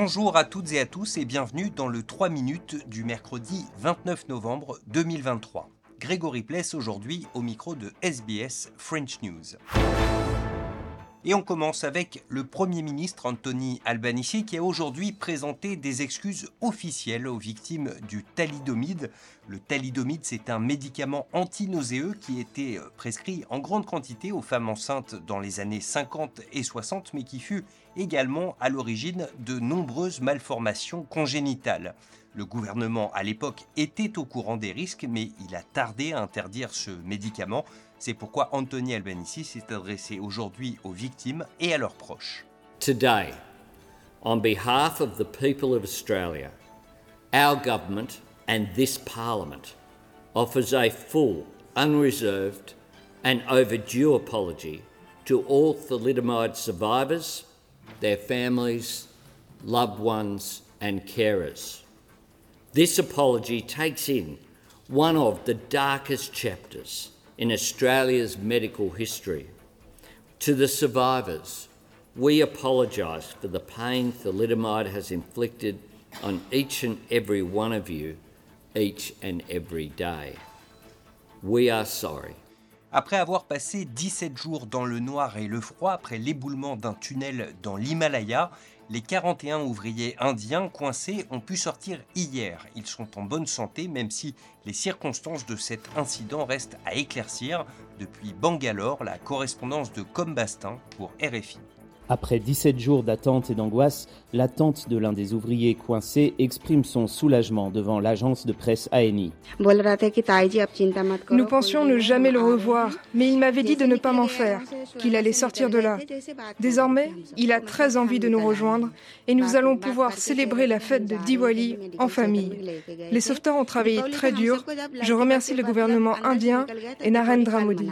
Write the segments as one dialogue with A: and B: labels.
A: Bonjour à toutes et à tous et bienvenue dans le 3 minutes du mercredi 29 novembre 2023. Grégory Pless aujourd'hui au micro de SBS French News. Et on commence avec le Premier ministre Anthony Albanese qui a aujourd'hui présenté des excuses officielles aux victimes du thalidomide. Le thalidomide, c'est un médicament anti-nauséeux qui était prescrit en grande quantité aux femmes enceintes dans les années 50 et 60, mais qui fut également à l'origine de nombreuses malformations congénitales. Le gouvernement à l'époque était au courant des risques, mais il a tardé à interdire ce médicament. C'est pourquoi Anthony Albanese s'est adressé aujourd'hui aux victimes et à leurs proches.
B: Today, on behalf of the people of Australia, our government and this parliament offers a full, unreserved and overdue apology to all thalidomide survivors, their families, loved ones and carers. This apology takes in one of the darkest chapters in Australia's medical history. To the survivors, we apologise for the pain thalidomide has inflicted on each and every one of you each and every day. We are sorry.
A: Après avoir passé 17 jours dans le noir et le froid après l'éboulement d'un tunnel dans l'Himalaya, les 41 ouvriers indiens coincés ont pu sortir hier. Ils sont en bonne santé même si les circonstances de cet incident restent à éclaircir. Depuis Bangalore, la correspondance de Combastin pour RFI.
C: Après 17 jours d'attente et d'angoisse, l'attente de l'un des ouvriers coincés exprime son soulagement devant l'agence de presse ANI.
D: Nous pensions ne jamais le revoir, mais il m'avait dit de ne pas m'en faire, qu'il allait sortir de là. Désormais, il a très envie de nous rejoindre et nous allons pouvoir célébrer la fête de Diwali en famille. Les sauveteurs ont travaillé très dur. Je remercie le gouvernement indien et Narendra Modi.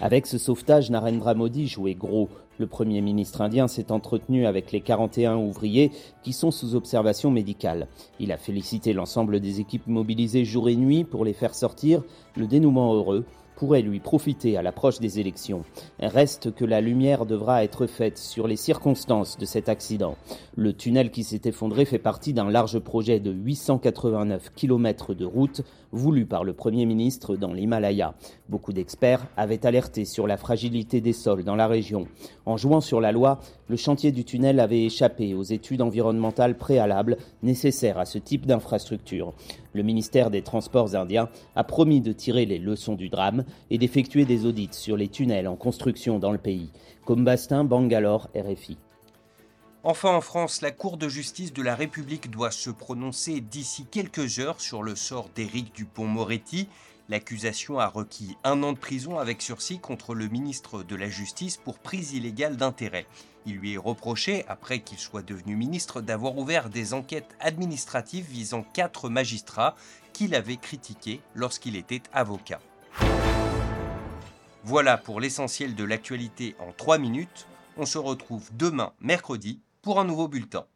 C: Avec ce sauvetage, Narendra Modi jouait gros. Le Premier ministre indien s'est entretenu avec les 41 ouvriers qui sont sous observation médicale. Il a félicité l'ensemble des équipes mobilisées jour et nuit pour les faire sortir. Le dénouement heureux pourrait lui profiter à l'approche des élections. Reste que la lumière devra être faite sur les circonstances de cet accident. Le tunnel qui s'est effondré fait partie d'un large projet de 889 km de route voulu par le Premier ministre dans l'Himalaya. Beaucoup d'experts avaient alerté sur la fragilité des sols dans la région. En jouant sur la loi, le chantier du tunnel avait échappé aux études environnementales préalables nécessaires à ce type d'infrastructure. Le ministère des Transports indien a promis de tirer les leçons du drame et d'effectuer des audits sur les tunnels en construction dans le pays. Comme Bastin, Bangalore, RFI.
A: Enfin, en France, la Cour de justice de la République doit se prononcer d'ici quelques heures sur le sort d'Éric Dupont-Moretti. L'accusation a requis un an de prison avec sursis contre le ministre de la Justice pour prise illégale d'intérêt. Il lui est reproché, après qu'il soit devenu ministre, d'avoir ouvert des enquêtes administratives visant quatre magistrats qu'il avait critiqués lorsqu'il était avocat. Voilà pour l'essentiel de l'actualité en 3 minutes. On se retrouve demain, mercredi, pour un nouveau bulletin.